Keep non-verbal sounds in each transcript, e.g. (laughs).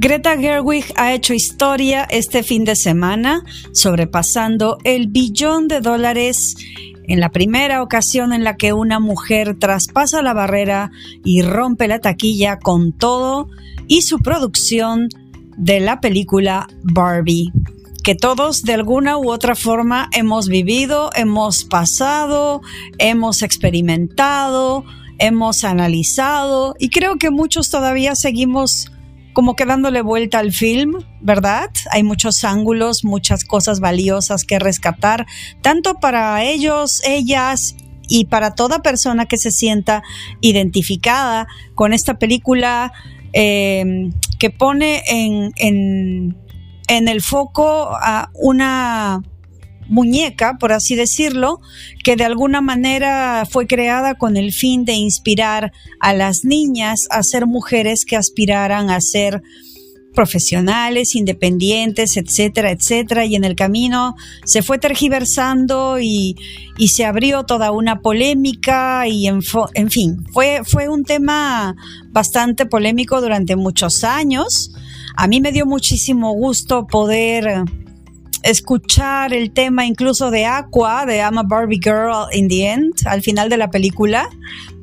Greta Gerwig ha hecho historia este fin de semana, sobrepasando el billón de dólares en la primera ocasión en la que una mujer traspasa la barrera y rompe la taquilla con todo y su producción de la película Barbie que todos de alguna u otra forma hemos vivido, hemos pasado, hemos experimentado, hemos analizado y creo que muchos todavía seguimos como que dándole vuelta al film, ¿verdad? Hay muchos ángulos, muchas cosas valiosas que rescatar, tanto para ellos, ellas y para toda persona que se sienta identificada con esta película eh, que pone en, en, en el foco a una muñeca, por así decirlo, que de alguna manera fue creada con el fin de inspirar a las niñas a ser mujeres que aspiraran a ser profesionales, independientes, etcétera, etcétera, y en el camino se fue tergiversando y, se abrió toda una polémica y en, en fin, fue, fue un tema bastante polémico durante muchos años. A mí me dio muchísimo gusto poder escuchar el tema incluso de Aqua, de I'm a Barbie Girl in the End, al final de la película,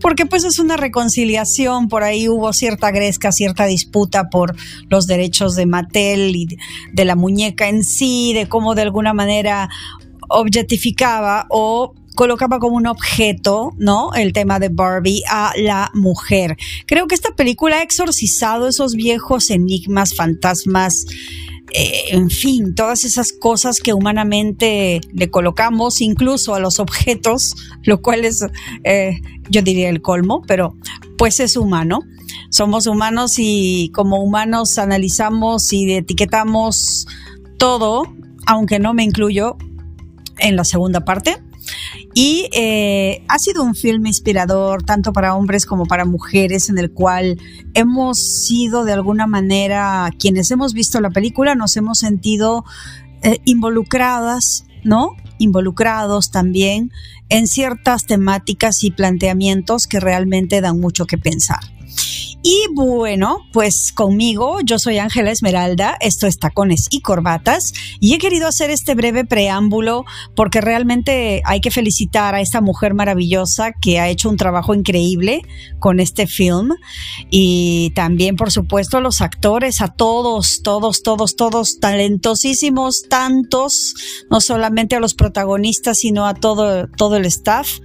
porque pues es una reconciliación, por ahí hubo cierta gresca, cierta disputa por los derechos de Mattel y de la muñeca en sí, de cómo de alguna manera objetificaba o colocaba como un objeto, ¿no? El tema de Barbie a la mujer. Creo que esta película ha exorcizado esos viejos enigmas, fantasmas, eh, en fin, todas esas cosas que humanamente le colocamos incluso a los objetos, lo cual es, eh, yo diría, el colmo, pero pues es humano. Somos humanos y como humanos analizamos y etiquetamos todo, aunque no me incluyo en la segunda parte. Y eh, ha sido un film inspirador tanto para hombres como para mujeres en el cual hemos sido de alguna manera, quienes hemos visto la película, nos hemos sentido eh, involucradas, ¿no? Involucrados también en ciertas temáticas y planteamientos que realmente dan mucho que pensar. Y bueno, pues conmigo, yo soy Ángela Esmeralda, esto es Tacones y Corbatas, y he querido hacer este breve preámbulo porque realmente hay que felicitar a esta mujer maravillosa que ha hecho un trabajo increíble con este film, y también, por supuesto, a los actores, a todos, todos, todos, todos, talentosísimos, tantos, no solamente a los protagonistas, sino a todo, todo el staff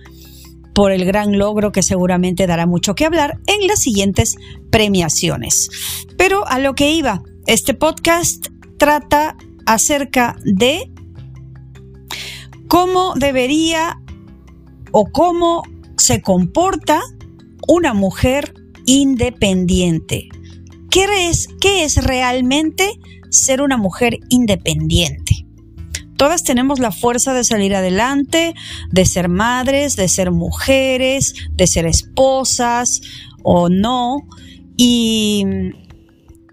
por el gran logro que seguramente dará mucho que hablar en las siguientes premiaciones. Pero a lo que iba, este podcast trata acerca de cómo debería o cómo se comporta una mujer independiente. ¿Qué es, qué es realmente ser una mujer independiente? Todas tenemos la fuerza de salir adelante, de ser madres, de ser mujeres, de ser esposas o no. Y,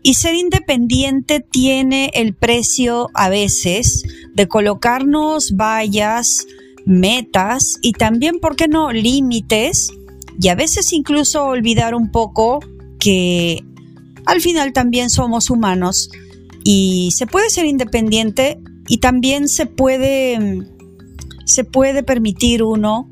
y ser independiente tiene el precio a veces de colocarnos vallas, metas y también, ¿por qué no?, límites y a veces incluso olvidar un poco que al final también somos humanos y se puede ser independiente y también se puede, se puede permitir uno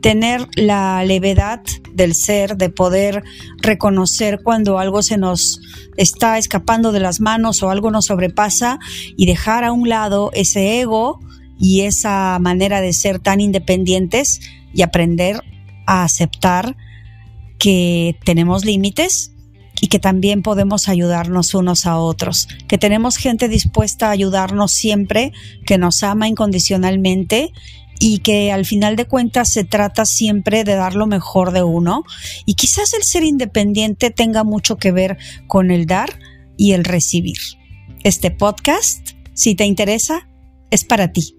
tener la levedad del ser, de poder reconocer cuando algo se nos está escapando de las manos o algo nos sobrepasa y dejar a un lado ese ego y esa manera de ser tan independientes y aprender a aceptar que tenemos límites y que también podemos ayudarnos unos a otros, que tenemos gente dispuesta a ayudarnos siempre, que nos ama incondicionalmente y que al final de cuentas se trata siempre de dar lo mejor de uno y quizás el ser independiente tenga mucho que ver con el dar y el recibir. Este podcast, si te interesa, es para ti.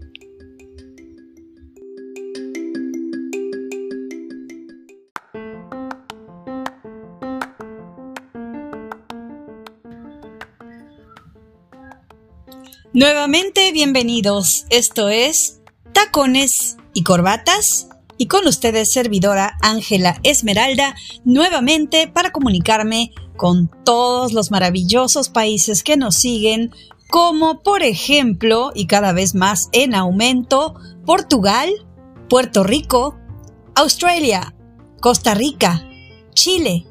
Nuevamente bienvenidos. Esto es Tacones y Corbatas y con ustedes servidora Ángela Esmeralda nuevamente para comunicarme con todos los maravillosos países que nos siguen, como por ejemplo, y cada vez más en aumento, Portugal, Puerto Rico, Australia, Costa Rica, Chile,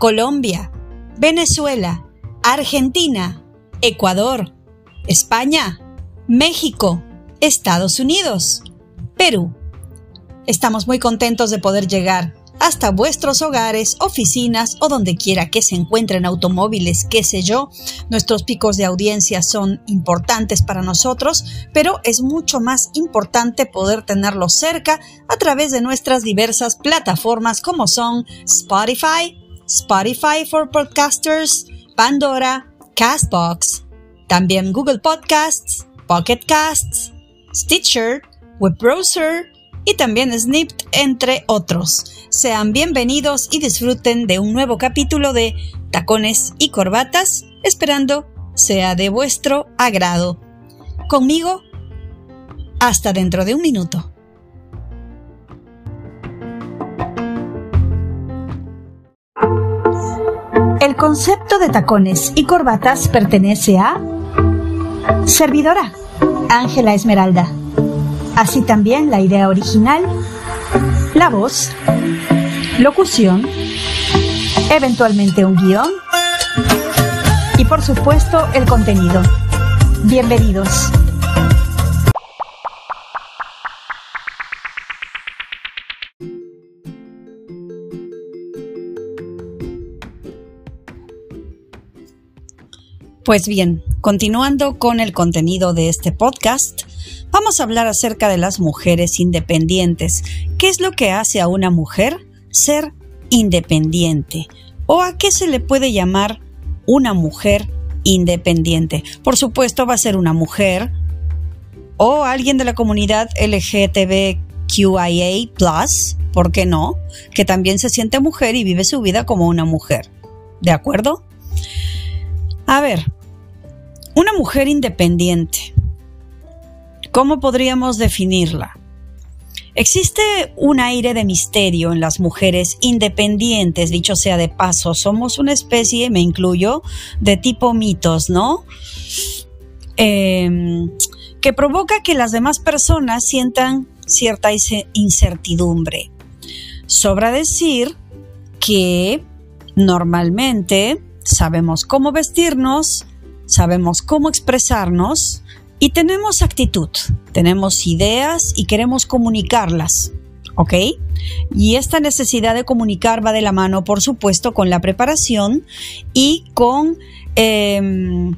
Colombia, Venezuela, Argentina, Ecuador, España, México, Estados Unidos, Perú. Estamos muy contentos de poder llegar hasta vuestros hogares, oficinas o donde quiera que se encuentren automóviles, qué sé yo. Nuestros picos de audiencia son importantes para nosotros, pero es mucho más importante poder tenerlos cerca a través de nuestras diversas plataformas como son Spotify, Spotify for Podcasters, Pandora, Castbox, también Google Podcasts, Pocket Casts, Stitcher, Web Browser y también Snipped, entre otros. Sean bienvenidos y disfruten de un nuevo capítulo de Tacones y Corbatas, esperando sea de vuestro agrado. Conmigo, hasta dentro de un minuto. Concepto de tacones y corbatas pertenece a Servidora, Ángela Esmeralda. Así también la idea original, la voz, locución, eventualmente un guion y por supuesto el contenido. Bienvenidos. Pues bien, continuando con el contenido de este podcast, vamos a hablar acerca de las mujeres independientes. ¿Qué es lo que hace a una mujer ser independiente? ¿O a qué se le puede llamar una mujer independiente? Por supuesto, va a ser una mujer o alguien de la comunidad LGTBQIA, ¿por qué no? Que también se siente mujer y vive su vida como una mujer. ¿De acuerdo? A ver, una mujer independiente. ¿Cómo podríamos definirla? Existe un aire de misterio en las mujeres independientes, dicho sea de paso. Somos una especie, me incluyo, de tipo mitos, ¿no? Em, que provoca que las demás personas sientan cierta incertidumbre. Sobra decir que normalmente sabemos cómo vestirnos, sabemos cómo expresarnos y tenemos actitud, tenemos ideas y queremos comunicarlas. ¿Ok? Y esta necesidad de comunicar va de la mano, por supuesto, con la preparación y con em,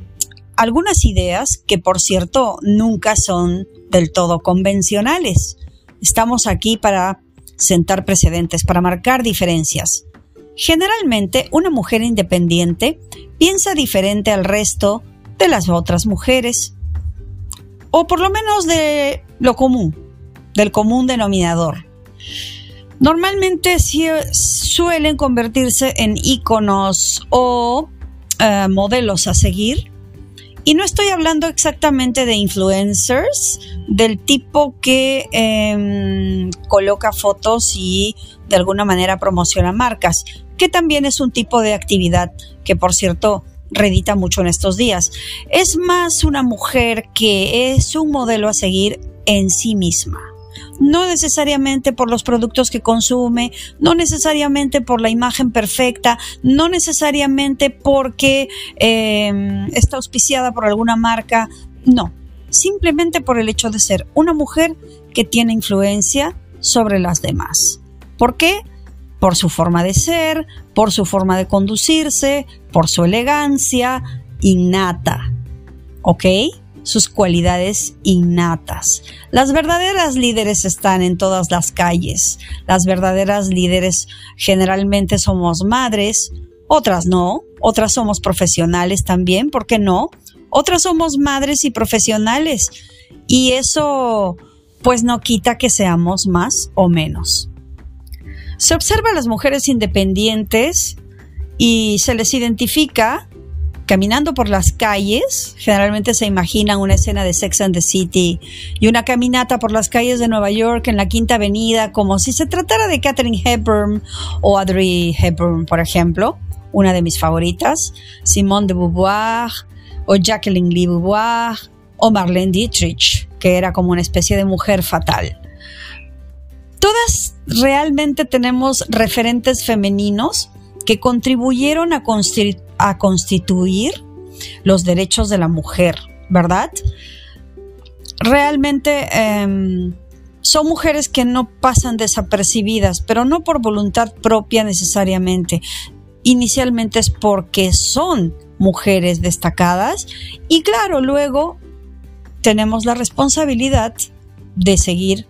algunas ideas que, por cierto, nunca son del todo convencionales. Estamos aquí para sentar precedentes, para marcar diferencias. Generalmente, una mujer independiente piensa diferente al resto de las otras mujeres, o por lo menos de lo común, del común denominador. Normalmente suelen convertirse en íconos o eh, modelos a seguir. Y no estoy hablando exactamente de influencers, del tipo que em, coloca fotos y de alguna manera promociona marcas que también es un tipo de actividad que, por cierto, redita mucho en estos días. Es más una mujer que es un modelo a seguir en sí misma. No necesariamente por los productos que consume, no necesariamente por la imagen perfecta, no necesariamente porque em, está auspiciada por alguna marca, no, simplemente por el hecho de ser una mujer que tiene influencia sobre las demás. ¿Por qué? Por su forma de ser, por su forma de conducirse, por su elegancia innata. ¿Ok? Sus cualidades innatas. Las verdaderas líderes están en todas las calles. Las verdaderas líderes generalmente somos madres, otras no, otras somos profesionales también, ¿por qué no? Otras somos madres y profesionales. Y eso pues no quita que seamos más o menos. Se observa a las mujeres independientes y se les identifica caminando por las calles, generalmente se imaginan una escena de Sex and the City y una caminata por las calles de Nueva York en la Quinta Avenida, como si se tratara de Katherine Hepburn o Audrey Hepburn, por ejemplo, una de mis favoritas, Simone de Beauvoir o Jacqueline Lee Beauvoir o Marlene Dietrich, que era como una especie de mujer fatal. Todas realmente tenemos referentes femeninos que contribuyeron a, constituir los derechos de la mujer, ¿verdad? Realmente em, son mujeres que no pasan desapercibidas, pero no por voluntad propia necesariamente. Inicialmente es porque son mujeres destacadas y claro, luego tenemos la responsabilidad de seguir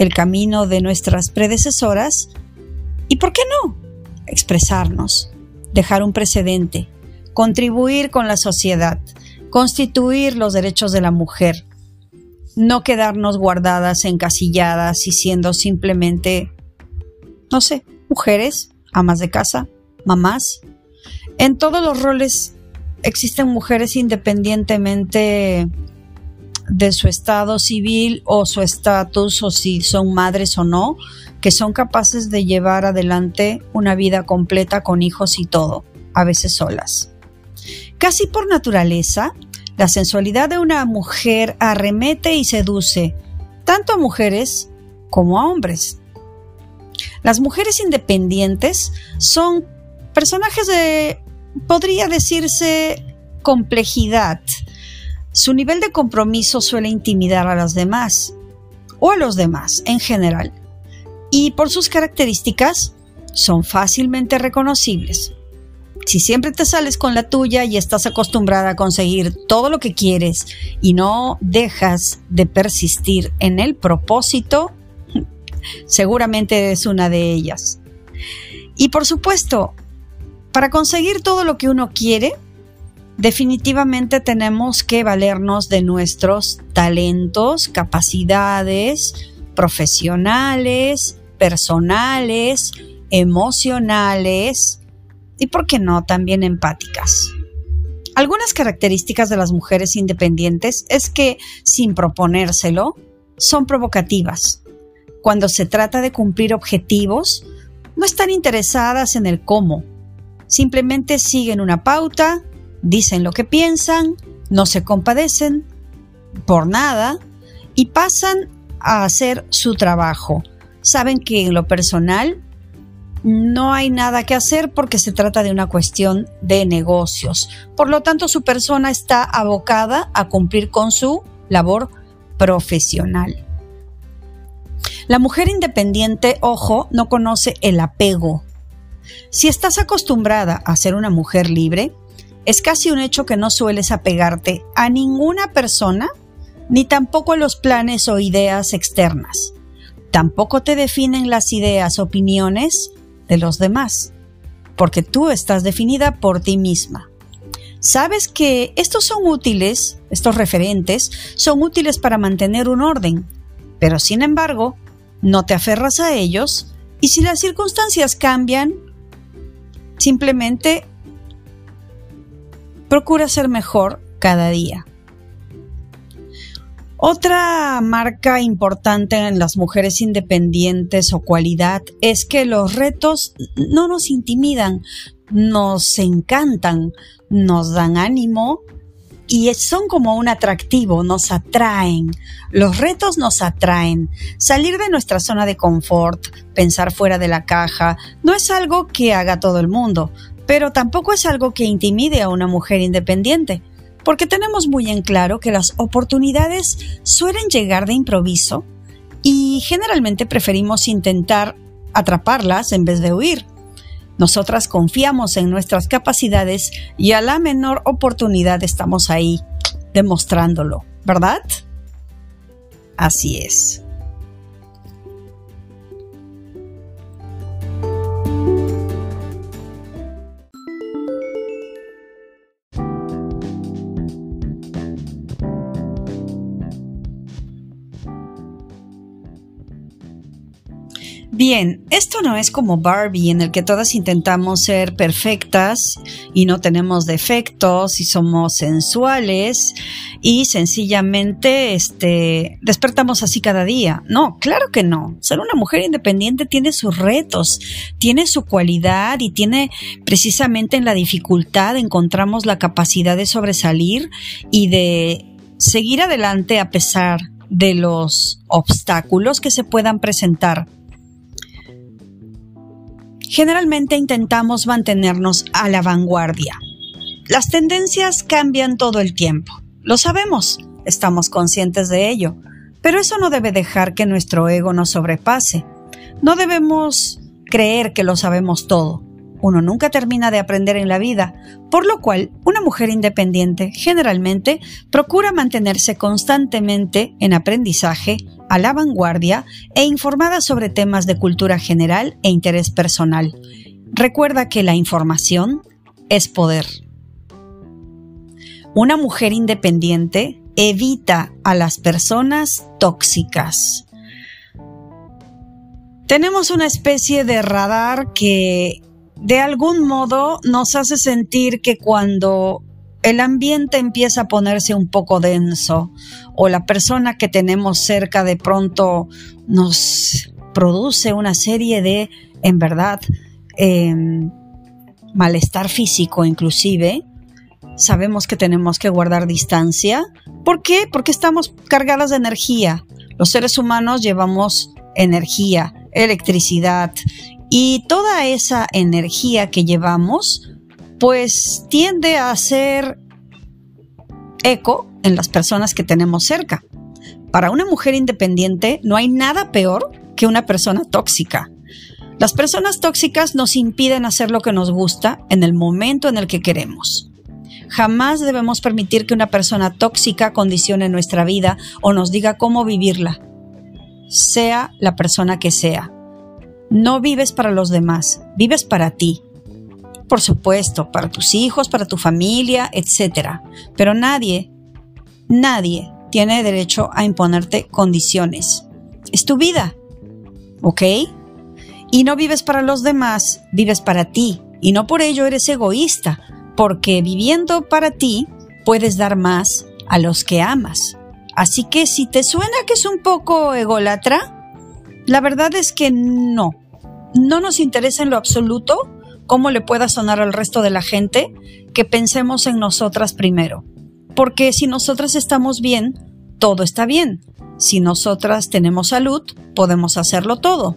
el camino de nuestras predecesoras y, ¿por qué no?, expresarnos, dejar un precedente, contribuir con la sociedad, constituir los derechos de la mujer, no quedarnos guardadas, encasilladas y siendo simplemente, no sé, mujeres, amas de casa, mamás. En todos los roles existen mujeres independientemente de su estado civil o su estatus o si son madres o no, que son capaces de llevar adelante una vida completa con hijos y todo, a veces solas. Casi por naturaleza, la sensualidad de una mujer arremete y seduce tanto a mujeres como a hombres. Las mujeres independientes son personajes de, podría decirse, complejidad, su nivel de compromiso suele intimidar a las demás, o a los demás en general, y por sus características son fácilmente reconocibles. Si siempre te sales con la tuya y estás acostumbrada a conseguir todo lo que quieres y no dejas de persistir en el propósito, (laughs) seguramente es una de ellas. Y por supuesto, para conseguir todo lo que uno quiere, definitivamente tenemos que valernos de nuestros talentos, capacidades profesionales, personales, emocionales y, por qué no, también empáticas. Algunas características de las mujeres independientes es que, sin proponérselo, son provocativas. Cuando se trata de cumplir objetivos, no están interesadas en el cómo. Simplemente siguen una pauta, dicen lo que piensan, no se compadecen por nada y pasan a hacer su trabajo. Saben que en lo personal no hay nada que hacer porque se trata de una cuestión de negocios. Por lo tanto, su persona está abocada a cumplir con su labor profesional. La mujer independiente, ojo, no conoce el apego. Si estás acostumbrada a ser una mujer libre, es casi un hecho que no sueles apegarte a ninguna persona ni tampoco a los planes o ideas externas. Tampoco te definen las ideas, opiniones de los demás, porque tú estás definida por ti misma. Sabes que estos son útiles, estos referentes, son útiles para mantener un orden, pero sin embargo, no te aferras a ellos y si las circunstancias cambian, simplemente procura ser mejor cada día. Otra marca importante en las mujeres independientes o cualidad es que los retos no nos intimidan, nos encantan, nos dan ánimo y son como un atractivo, nos atraen. Los retos nos atraen. Salir de nuestra zona de confort, pensar fuera de la caja, no es algo que haga todo el mundo, pero tampoco es algo que intimide a una mujer independiente, porque tenemos muy en claro que las oportunidades suelen llegar de improviso y generalmente preferimos intentar atraparlas en vez de huir. Nosotras confiamos en nuestras capacidades y a la menor oportunidad estamos ahí demostrándolo, ¿verdad? Así es. Bien, esto no es como Barbie en el que todas intentamos ser perfectas y no tenemos defectos y somos sensuales y sencillamente este despertamos así cada día. No, claro que no. Ser una mujer independiente tiene sus retos, tiene su cualidad y tiene precisamente en la dificultad encontramos la capacidad de sobresalir y de seguir adelante a pesar de los obstáculos que se puedan presentar generalmente intentamos mantenernos a la vanguardia. Las tendencias cambian todo el tiempo. Lo sabemos, estamos conscientes de ello, pero eso no debe dejar que nuestro ego nos sobrepase. No debemos creer que lo sabemos todo. Uno nunca termina de aprender en la vida, por lo cual una mujer independiente generalmente procura mantenerse constantemente en aprendizaje, a la vanguardia e informada sobre temas de cultura general e interés personal. Recuerda que la información es poder. Una mujer independiente evita a las personas tóxicas. Tenemos una especie de radar que de algún modo nos hace sentir que cuando el ambiente empieza a ponerse un poco denso o la persona que tenemos cerca de pronto nos produce una serie de, en verdad, em, malestar físico inclusive, sabemos que tenemos que guardar distancia. ¿Por qué? Porque estamos cargadas de energía. Los seres humanos llevamos energía, electricidad y toda esa energía que llevamos pues tiende a hacer eco en las personas que tenemos cerca. Para una mujer independiente no hay nada peor que una persona tóxica. Las personas tóxicas nos impiden hacer lo que nos gusta en el momento en el que queremos. Jamás debemos permitir que una persona tóxica condicione nuestra vida o nos diga cómo vivirla, sea la persona que sea. No vives para los demás, vives para ti por supuesto, para tus hijos, para tu familia, etc. Pero nadie, nadie tiene derecho a imponerte condiciones. Es tu vida, ¿ok? Y no vives para los demás, vives para ti. Y no por ello eres egoísta, porque viviendo para ti puedes dar más a los que amas. Así que si te suena que es un poco ególatra, la verdad es que no. No nos interesa en lo absoluto cómo le pueda sonar al resto de la gente, que pensemos en nosotras primero. Porque si nosotras estamos bien, todo está bien. Si nosotras tenemos salud, podemos hacerlo todo.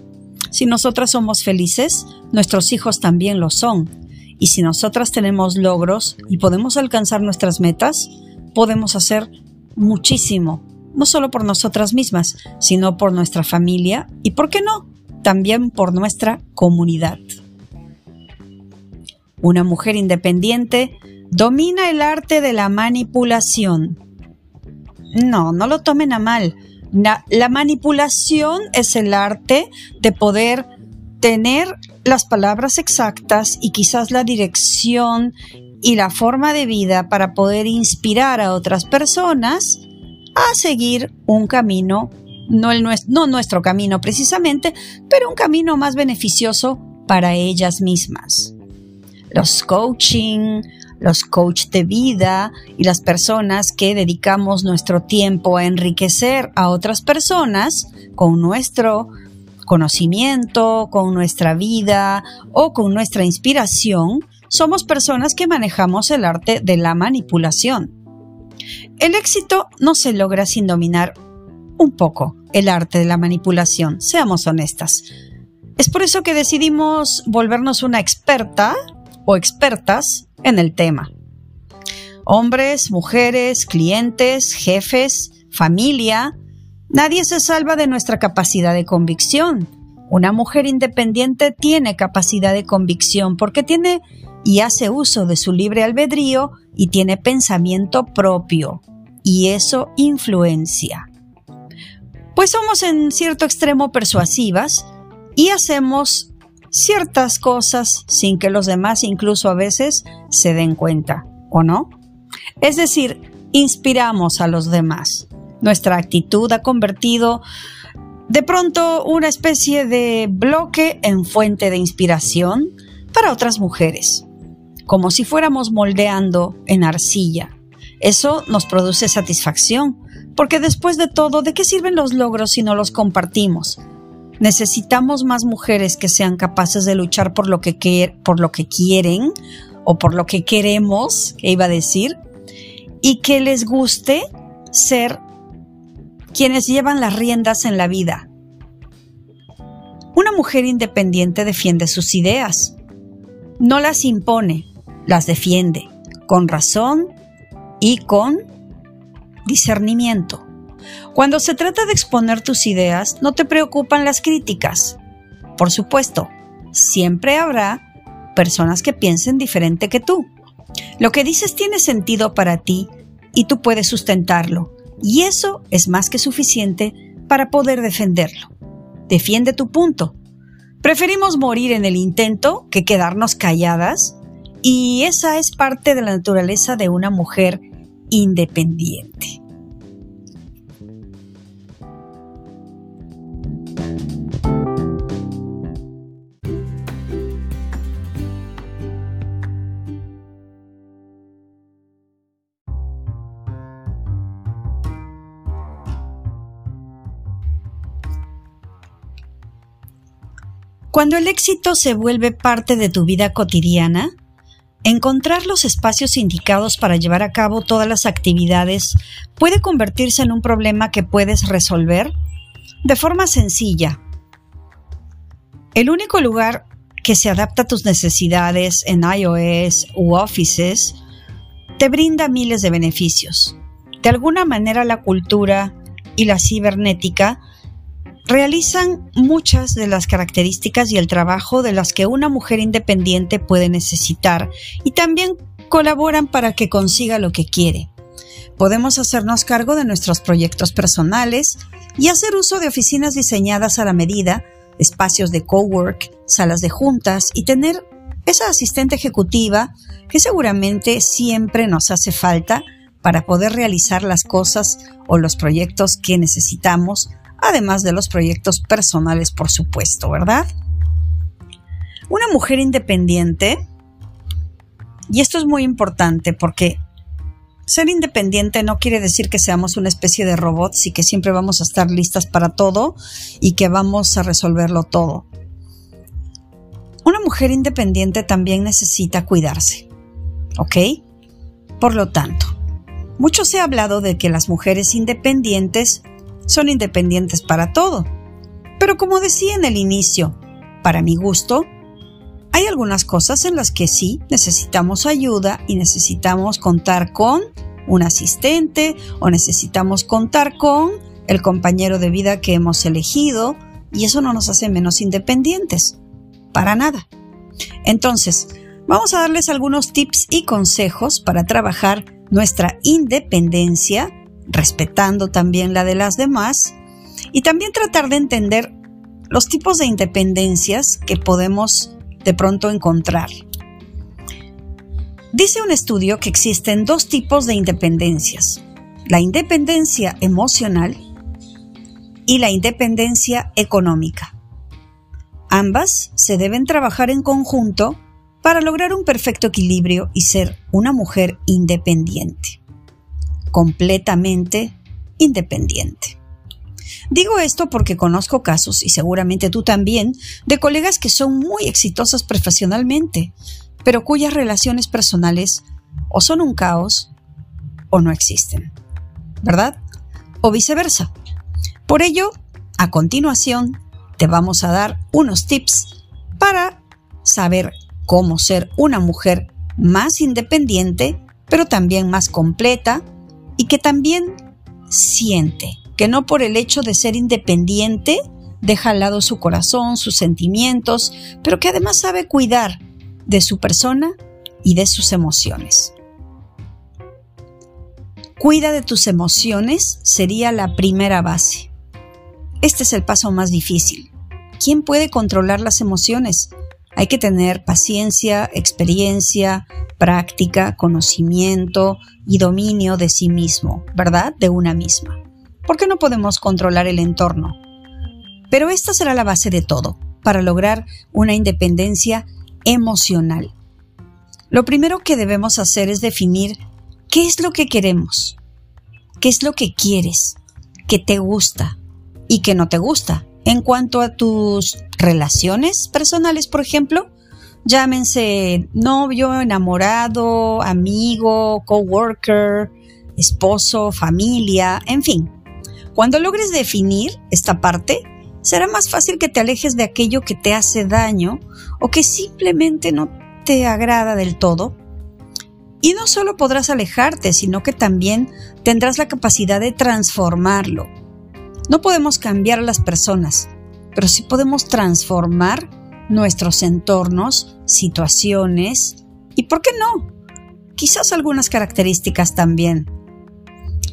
Si nosotras somos felices, nuestros hijos también lo son. Y si nosotras tenemos logros y podemos alcanzar nuestras metas, podemos hacer muchísimo, no solo por nosotras mismas, sino por nuestra familia y, ¿por qué no?, también por nuestra comunidad. Una mujer independiente domina el arte de la manipulación. No, no lo tomen a mal. La, manipulación es el arte de poder tener las palabras exactas y quizás la dirección y la forma de vida para poder inspirar a otras personas a seguir un camino, no, el, no nuestro camino precisamente, pero un camino más beneficioso para ellas mismas los coaching, los coach de vida y las personas que dedicamos nuestro tiempo a enriquecer a otras personas con nuestro conocimiento, con nuestra vida o con nuestra inspiración, somos personas que manejamos el arte de la manipulación. El éxito no se logra sin dominar un poco el arte de la manipulación, seamos honestas. Es por eso que decidimos volvernos una experta o expertas en el tema. Hombres, mujeres, clientes, jefes, familia, nadie se salva de nuestra capacidad de convicción. Una mujer independiente tiene capacidad de convicción porque tiene y hace uso de su libre albedrío y tiene pensamiento propio, y eso influencia. Pues somos en cierto extremo persuasivas y hacemos ciertas cosas sin que los demás incluso a veces se den cuenta, ¿o no? Es decir, inspiramos a los demás. Nuestra actitud ha convertido de pronto una especie de bloque en fuente de inspiración para otras mujeres, como si fuéramos moldeando en arcilla. Eso nos produce satisfacción, porque después de todo, ¿de qué sirven los logros si no los compartimos? Necesitamos más mujeres que sean capaces de luchar por lo que, por lo que quieren o por lo que queremos, que iba a decir, y que les guste ser quienes llevan las riendas en la vida. Una mujer independiente defiende sus ideas. No las impone, las defiende, con razón y con discernimiento. Cuando se trata de exponer tus ideas, no te preocupan las críticas. Por supuesto, siempre habrá personas que piensen diferente que tú. Lo que dices tiene sentido para ti y tú puedes sustentarlo, y eso es más que suficiente para poder defenderlo. Defiende tu punto. Preferimos morir en el intento que quedarnos calladas, y esa es parte de la naturaleza de una mujer independiente. Cuando el éxito se vuelve parte de tu vida cotidiana, encontrar los espacios indicados para llevar a cabo todas las actividades puede convertirse en un problema que puedes resolver de forma sencilla. El único lugar que se adapta a tus necesidades en iOS u Offices te brinda miles de beneficios. De alguna manera la cultura y la cibernética realizan muchas de las características y el trabajo de las que una mujer independiente puede necesitar y también colaboran para que consiga lo que quiere. Podemos hacernos cargo de nuestros proyectos personales y hacer uso de oficinas diseñadas a la medida, espacios de cowork, salas de juntas y tener esa asistente ejecutiva que seguramente siempre nos hace falta para poder realizar las cosas o los proyectos que necesitamos además de los proyectos personales, por supuesto, ¿verdad? Una mujer independiente, y esto es muy importante porque ser independiente no quiere decir que seamos una especie de robots y que siempre vamos a estar listas para todo y que vamos a resolverlo todo. Una mujer independiente también necesita cuidarse, ¿ok? Por lo tanto, mucho se ha hablado de que las mujeres independientes son independientes para todo. Pero como decía en el inicio, para mi gusto, hay algunas cosas en las que sí necesitamos ayuda y necesitamos contar con un asistente o necesitamos contar con el compañero de vida que hemos elegido y eso no nos hace menos independientes. Para nada. Entonces, vamos a darles algunos tips y consejos para trabajar nuestra independencia respetando también la de las demás, y también tratar de entender los tipos de independencias que podemos de pronto encontrar. Dice un estudio que existen dos tipos de independencias, la independencia emocional y la independencia económica. Ambas se deben trabajar en conjunto para lograr un perfecto equilibrio y ser una mujer independiente completamente independiente. Digo esto porque conozco casos, y seguramente tú también, de colegas que son muy exitosas profesionalmente, pero cuyas relaciones personales o son un caos o no existen, ¿verdad? O viceversa. Por ello, a continuación, te vamos a dar unos tips para saber cómo ser una mujer más independiente, pero también más completa y que también siente, que no por el hecho de ser independiente deja al lado su corazón, sus sentimientos, pero que además sabe cuidar de su persona y de sus emociones. Cuida de tus emociones sería la primera base. Este es el paso más difícil. ¿Quién puede controlar las emociones? Hay que tener paciencia, experiencia, práctica, conocimiento y dominio de sí mismo, ¿verdad? De una misma. ¿Por qué no podemos controlar el entorno? Pero esta será la base de todo para lograr una independencia emocional. Lo primero que debemos hacer es definir qué es lo que queremos, qué es lo que quieres, qué te gusta y qué no te gusta. En cuanto a tus relaciones personales, por ejemplo, llámense novio, enamorado, amigo, coworker, esposo, familia, en fin. Cuando logres definir esta parte, será más fácil que te alejes de aquello que te hace daño o que simplemente no te agrada del todo. Y no solo podrás alejarte, sino que también tendrás la capacidad de transformarlo. No podemos cambiar a las personas, pero sí podemos transformar nuestros entornos, situaciones y, ¿por qué no? Quizás algunas características también.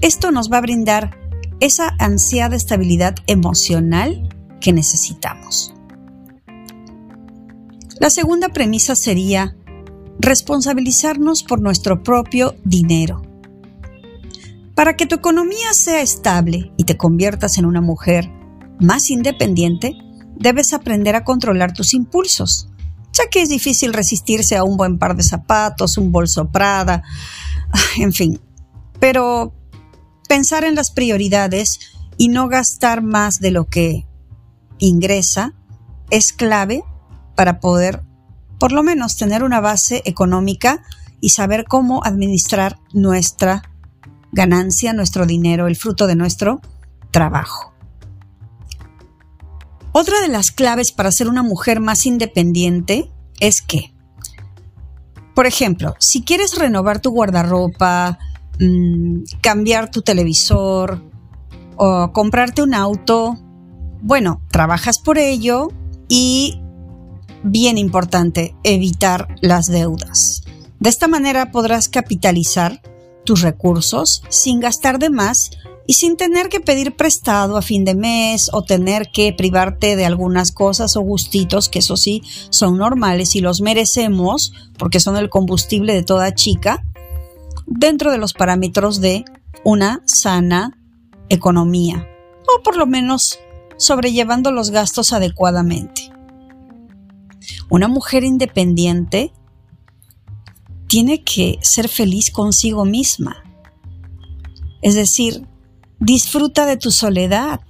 Esto nos va a brindar esa ansiada estabilidad emocional que necesitamos. La segunda premisa sería responsabilizarnos por nuestro propio dinero. Para que tu economía sea estable y te conviertas en una mujer más independiente, debes aprender a controlar tus impulsos, ya que es difícil resistirse a un buen par de zapatos, un bolso Prada, (sighs) en fin. Pero pensar en las prioridades y no gastar más de lo que ingresa es clave para poder por lo menos tener una base económica y saber cómo administrar nuestra ganancia, nuestro dinero, el fruto de nuestro trabajo. Otra de las claves para ser una mujer más independiente es que, por ejemplo, si quieres renovar tu guardarropa, Mm, cambiar tu televisor o comprarte un auto, bueno, trabajas por ello y, bien importante, evitar las deudas. De esta manera podrás capitalizar recursos sin gastar de más y sin tener que pedir prestado a fin de mes o tener que privarte de algunas cosas o gustitos que eso sí son normales y los merecemos porque son el combustible de toda chica dentro de los parámetros de una sana economía, o por lo menos sobrellevando los gastos adecuadamente. Una mujer independiente tiene que ser feliz consigo misma. Es decir, disfruta de tu soledad,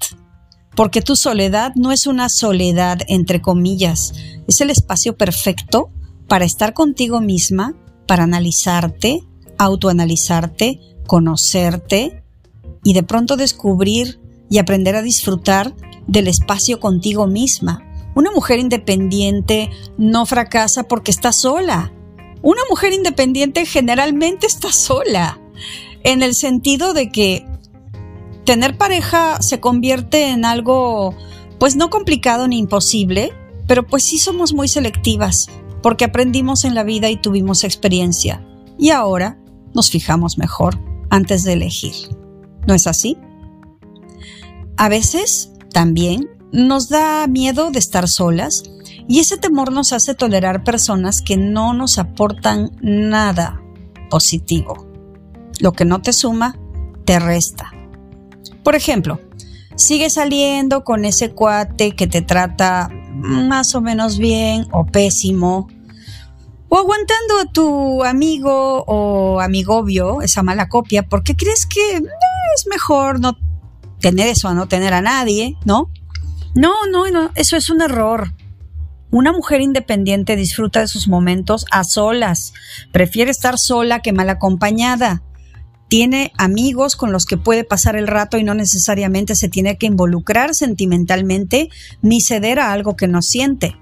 porque tu soledad no es una soledad entre comillas, es el espacio perfecto para estar contigo misma, para analizarte, autoanalizarte, conocerte y de pronto descubrir y aprender a disfrutar del espacio contigo misma. Una mujer independiente no fracasa porque está sola. Una mujer independiente generalmente está sola, en el sentido de que tener pareja se convierte en algo pues no complicado ni imposible, pero pues sí somos muy selectivas, porque aprendimos en la vida y tuvimos experiencia. Y ahora nos fijamos mejor antes de elegir. ¿No es así? A veces también nos da miedo de estar solas y ese temor nos hace tolerar personas que no nos aportan nada positivo. Lo que no te suma, te resta. Por ejemplo, sigue saliendo con ese cuate que te trata más o menos bien o pésimo, o aguantando a tu amigo o amigobio, esa mala copia, porque crees que eh, es mejor no tener eso a no tener a nadie, ¿no? No, no, no, eso es un error. Una mujer independiente disfruta de sus momentos a solas, prefiere estar sola que mal acompañada. Tiene amigos con los que puede pasar el rato y no necesariamente se tiene que involucrar sentimentalmente ni ceder a algo que no siente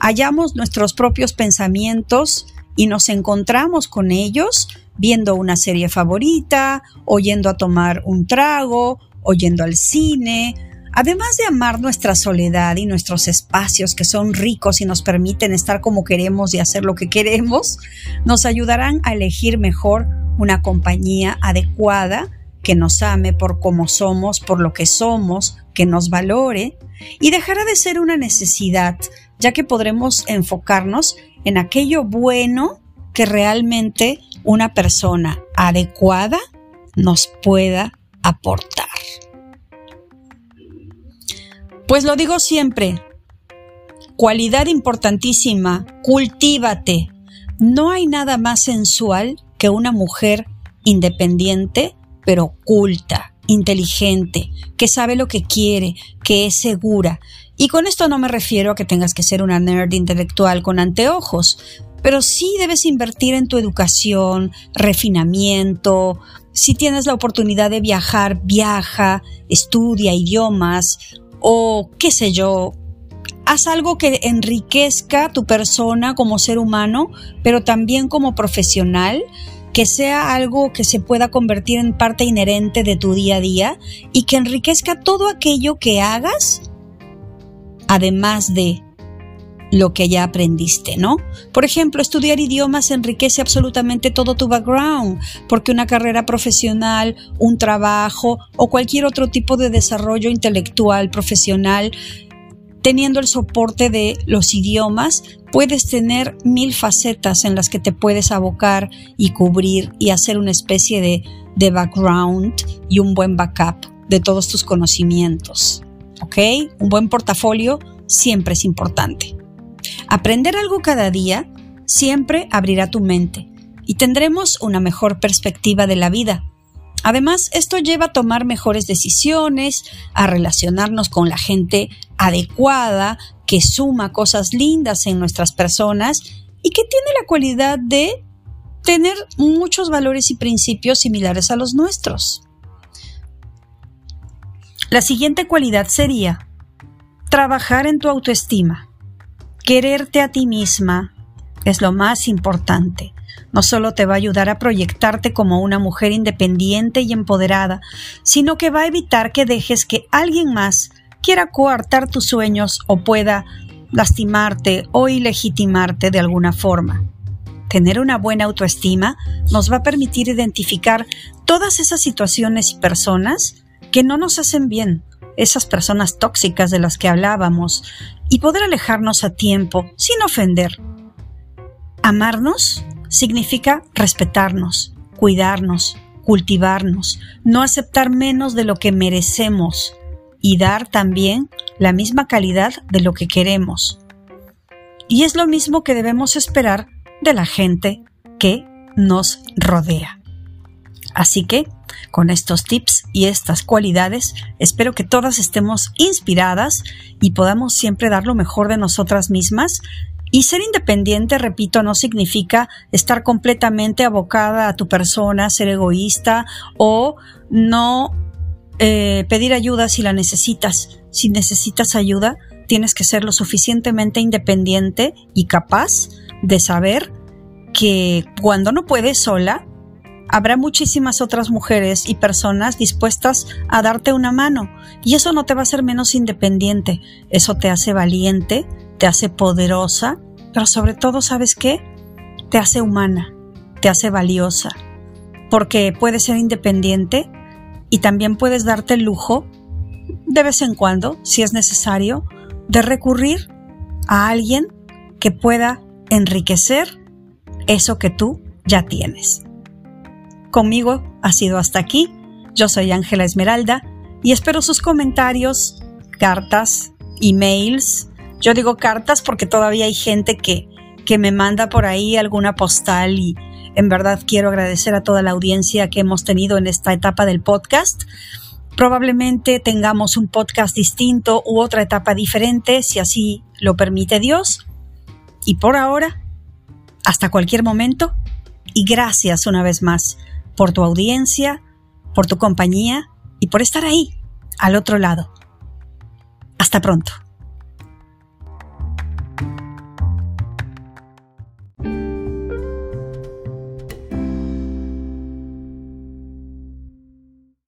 hallamos nuestros propios pensamientos y nos encontramos con ellos viendo una serie favorita, oyendo a tomar un trago, oyendo al cine. Además de amar nuestra soledad y nuestros espacios que son ricos y nos permiten estar como queremos y hacer lo que queremos, nos ayudarán a elegir mejor una compañía adecuada que nos ame por como somos, por lo que somos, que nos valore y dejará de ser una necesidad ya que podremos enfocarnos en aquello bueno que realmente una persona adecuada nos pueda aportar. Pues lo digo siempre, cualidad importantísima, cultívate. No hay nada más sensual que una mujer independiente, pero culta, inteligente, que sabe lo que quiere, que es segura. Y con esto no me refiero a que tengas que ser una nerd intelectual con anteojos, pero sí debes invertir en tu educación, refinamiento. Si tienes la oportunidad de viajar, viaja, estudia idiomas o qué sé yo. Haz algo que enriquezca tu persona como ser humano, pero también como profesional, que sea algo que se pueda convertir en parte inherente de tu día a día y que enriquezca todo aquello que hagas, además de lo que ya aprendiste, ¿no? Por ejemplo, estudiar idiomas enriquece absolutamente todo tu background, porque una carrera profesional, un trabajo o cualquier otro tipo de desarrollo intelectual profesional, teniendo el soporte de los idiomas, puedes tener mil facetas en las que te puedes abocar y cubrir y hacer una especie de, de background y un buen backup de todos tus conocimientos. ¿Ok? Un buen portafolio siempre es importante. Aprender algo cada día siempre abrirá tu mente y tendremos una mejor perspectiva de la vida. Además, esto lleva a tomar mejores decisiones, a relacionarnos con la gente adecuada, que suma cosas lindas en nuestras personas y que tiene la cualidad de tener muchos valores y principios similares a los nuestros. La siguiente cualidad sería trabajar en tu autoestima. Quererte a ti misma es lo más importante. No solo te va a ayudar a proyectarte como una mujer independiente y empoderada, sino que va a evitar que dejes que alguien más quiera coartar tus sueños o pueda lastimarte o ilegitimarte de alguna forma. Tener una buena autoestima nos va a permitir identificar todas esas situaciones y personas que no nos hacen bien, esas personas tóxicas de las que hablábamos, y poder alejarnos a tiempo sin ofender. Amarnos significa respetarnos, cuidarnos, cultivarnos, no aceptar menos de lo que merecemos y dar también la misma calidad de lo que queremos. Y es lo mismo que debemos esperar de la gente que nos rodea. Así que con estos tips y estas cualidades, espero que todas estemos inspiradas y podamos siempre dar lo mejor de nosotras mismas. Y ser independiente, repito, no significa estar completamente abocada a tu persona, ser egoísta o no eh, pedir ayuda si la necesitas. Si necesitas ayuda, tienes que ser lo suficientemente independiente y capaz de saber que cuando no puedes sola, habrá muchísimas otras mujeres y personas dispuestas a darte una mano. Y eso no te va a hacer menos independiente, eso te hace valiente, te hace poderosa, pero sobre todo, ¿sabes qué? Te hace humana, te hace valiosa, porque puedes ser independiente y también puedes darte el lujo, de vez en cuando, si es necesario, de recurrir a alguien que pueda enriquecer eso que tú ya tienes. Conmigo ha sido hasta aquí. Yo soy Ángela Esmeralda y espero sus comentarios, cartas, emails. Yo digo cartas porque todavía hay gente que, que me manda por ahí alguna postal y en verdad quiero agradecer a toda la audiencia que hemos tenido en esta etapa del podcast. Probablemente tengamos un podcast distinto u otra etapa diferente, si así lo permite Dios. Y por ahora, hasta cualquier momento, y gracias una vez más por tu audiencia, por tu compañía y por estar ahí, al otro lado. Hasta pronto.